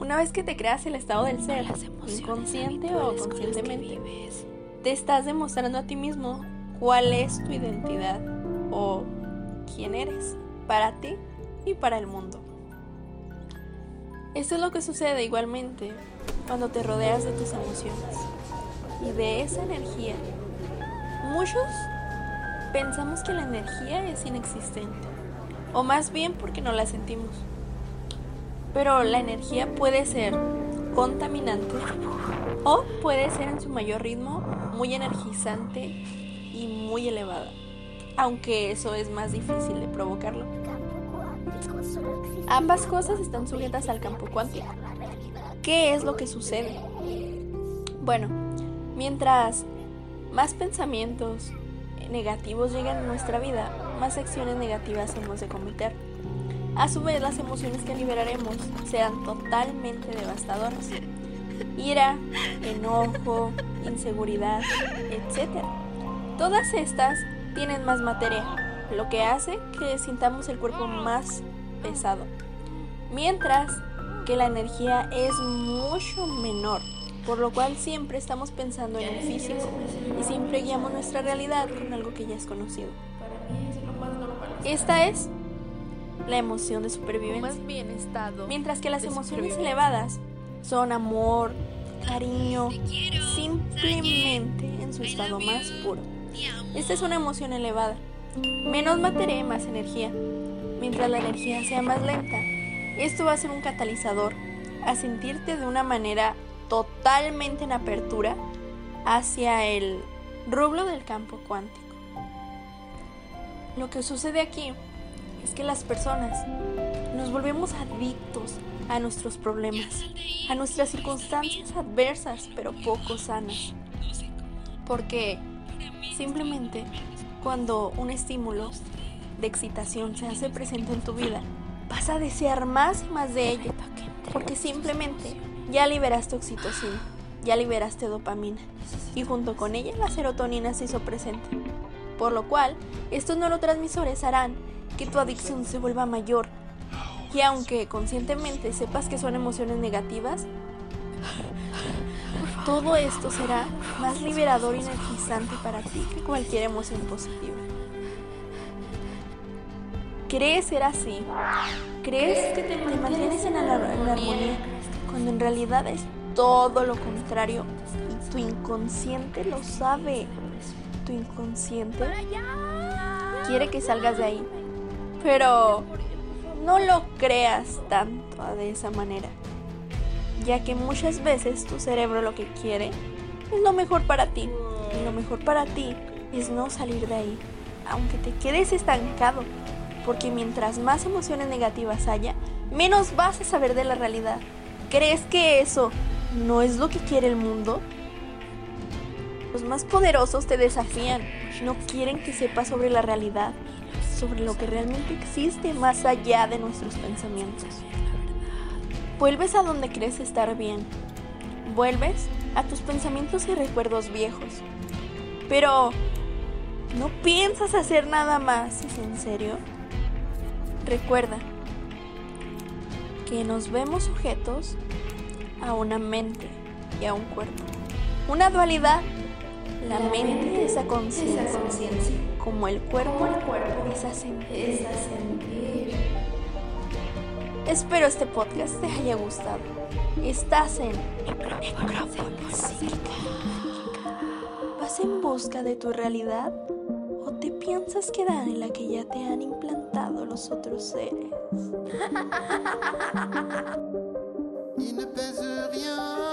Una vez que te creas el estado del ser, inconsciente o conscientemente, te estás demostrando a ti mismo cuál es tu identidad o quién eres para ti y para el mundo. Esto es lo que sucede igualmente cuando te rodeas de tus emociones y de esa energía. Muchos pensamos que la energía es inexistente, o más bien porque no la sentimos. Pero la energía puede ser contaminante o puede ser en su mayor ritmo muy energizante y muy elevada, aunque eso es más difícil de provocarlo. Ambas cosas están sujetas al campo cuántico. ¿Qué es lo que sucede? Bueno, mientras más pensamientos negativos llegan a nuestra vida, más acciones negativas hemos de cometer. A su vez, las emociones que liberaremos serán totalmente devastadoras. Ira, enojo, inseguridad, etc. Todas estas tienen más materia, lo que hace que sintamos el cuerpo más pesado. Mientras que la energía es mucho menor, por lo cual siempre estamos pensando en un físico y siempre guiamos nuestra realidad con algo que ya es conocido. Esta es la emoción de supervivencia. Mientras que las emociones elevadas son amor, cariño, simplemente en su estado más puro. Esta es una emoción elevada. Menos materia, más energía. Mientras la energía sea más lenta, esto va a ser un catalizador a sentirte de una manera totalmente en apertura hacia el rublo del campo cuántico. Lo que sucede aquí es que las personas nos volvemos adictos a nuestros problemas, a nuestras circunstancias adversas pero poco sanas. Porque simplemente cuando un estímulo de excitación se hace presente en tu vida, vas a desear más y más de ello, porque simplemente ya liberaste oxitocina, ya liberaste dopamina, y junto con ella la serotonina se hizo presente. Por lo cual, estos neurotransmisores harán que tu adicción se vuelva mayor. Y aunque conscientemente sepas que son emociones negativas, todo esto será más liberador y energizante para ti que cualquier emoción positiva. ¿Crees ser así? ¿Crees que te mantienes en la, en la armonía cuando en realidad es todo lo contrario? Y tu inconsciente lo sabe. Tu inconsciente quiere que salgas de ahí. Pero no lo creas tanto de esa manera, ya que muchas veces tu cerebro lo que quiere es lo mejor para ti. Y lo mejor para ti es no salir de ahí, aunque te quedes estancado, porque mientras más emociones negativas haya, menos vas a saber de la realidad. ¿Crees que eso no es lo que quiere el mundo? Los más poderosos te desafían, no quieren que sepas sobre la realidad, sobre lo que realmente existe más allá de nuestros pensamientos. Vuelves a donde crees estar bien. Vuelves a tus pensamientos y recuerdos viejos. Pero no piensas hacer nada más, ¿es en serio? Recuerda que nos vemos sujetos a una mente y a un cuerpo. Una dualidad. La, mente, esa conciencia, como el cuerpo, el cuerpo es a sentir. Espero este podcast te haya gustado. Estás en ¿Vas en busca de tu realidad? ¿O te piensas quedar en la que ya te han implantado los otros seres?